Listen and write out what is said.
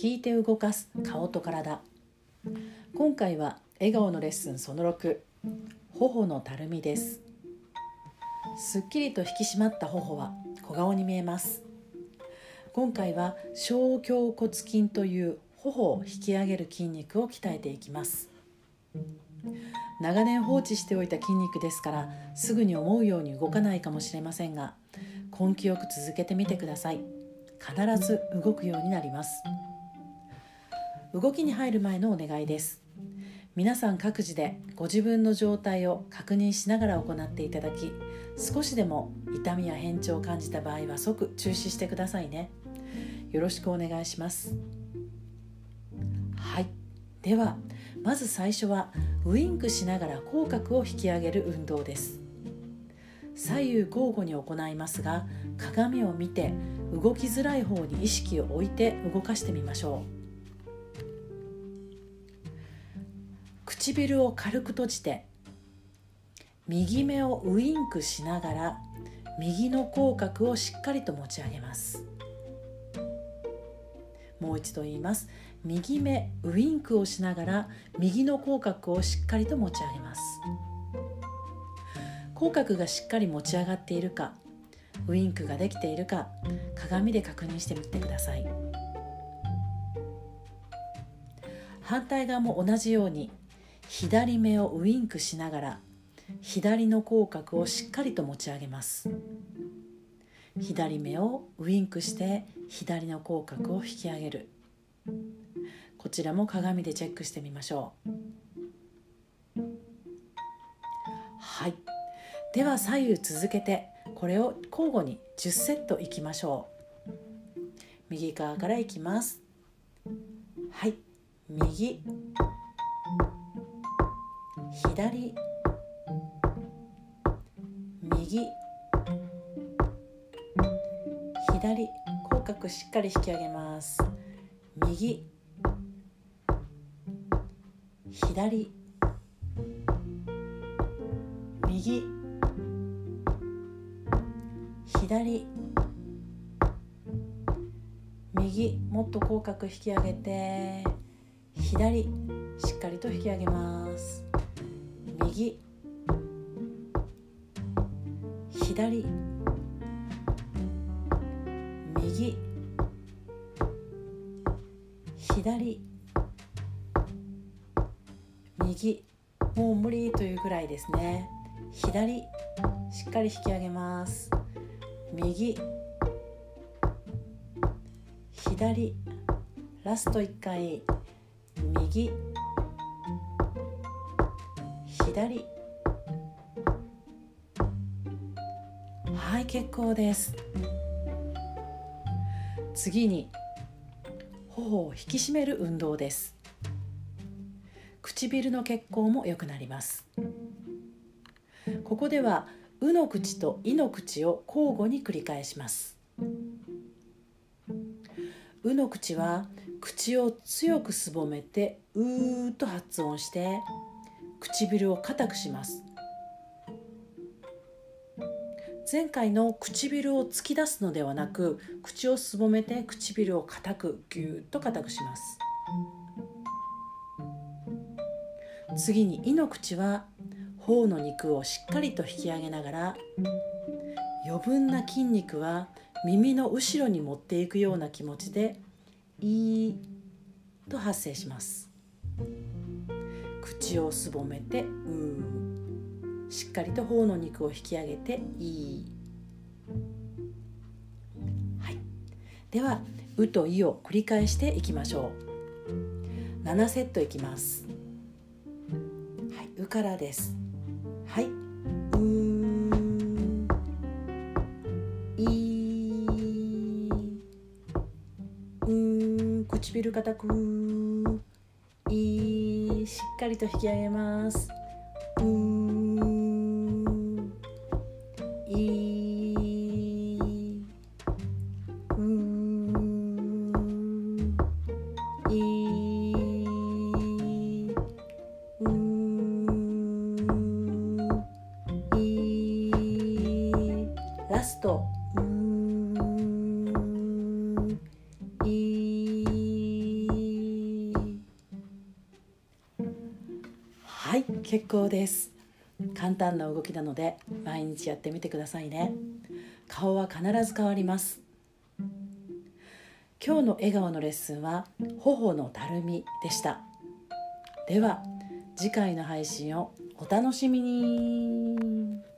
聞いて動かす顔と体。今回は笑顔のレッスンその6頬のたるみです。すっきりと引き締まった頬は小顔に見えます。今回は小胸骨筋という頬を引き上げる筋肉を鍛えていきます。長年放置しておいた筋肉ですからすぐに思うように動かないかもしれませんが根気よく続けてみてください。必ず動くようになります。動きに入る前のお願いです。皆さん各自でご自分の状態を確認しながら行っていただき少しでも痛みや変調を感じた場合は即中止してくださいね。よろしくお願いします。はい。ではまず最初はウインクしながら口角を引き上げる運動です。左右交互に行いますが鏡を見て動きづらい方に意識を置いて動かしてみましょう。唇を軽く閉じて右目をウインクしながら右の口角をしっかりと持ち上げます。もう一度言います。右目ウインクをしながら右の口角をしっかりと持ち上げます。口角がしっかり持ち上がっているかウインクができているか鏡で確認してみてください。反対側も同じように左目をウインクしながら左の口角をしっかりと持ち上げます。左目をウインクして左の口角を引き上げる。こちらも鏡でチェックしてみましょう。はい。では左右続けてこれを交互に10セットいきましょう。右側からいきます。はい。右。左右左口角しっかり引き上げます。右左右左右もっと口角引き上げて左しっかりと引き上げます。右。左。右。左。右。もう無理というぐらいですね。左。しっかり引き上げます。右。左。ラスト1回。右。左。はい結構です。次に頬を引き締める運動です。唇の血行も良くなります。ここでは「う」の口と「い」の口を交互に繰り返します「う」の口は口を強くすぼめて「うー」と発音して唇を硬くします。前回の唇を突き出すのではなく口をすぼめて唇を硬くぎゅーっと硬くします。次に「い」の口は頬の肉をしっかりと引き上げながら余分な筋肉は耳の後ろに持っていくような気持ちで「い」と発声します。口をすぼめて「う」しっかりと頬の肉を引き上げて「いい」はい。では「う」と「い」を繰り返していきましょう。7セットいきます。はい「う」からです。はい。ういう唇固くいしっかりと引き上げます。ラストうーいはい結構です。簡単な動きなので毎日やってみてくださいね。顔は必ず変わります。今日の笑顔のレッスンは頬のたるみでした。では次回の配信をお楽しみに。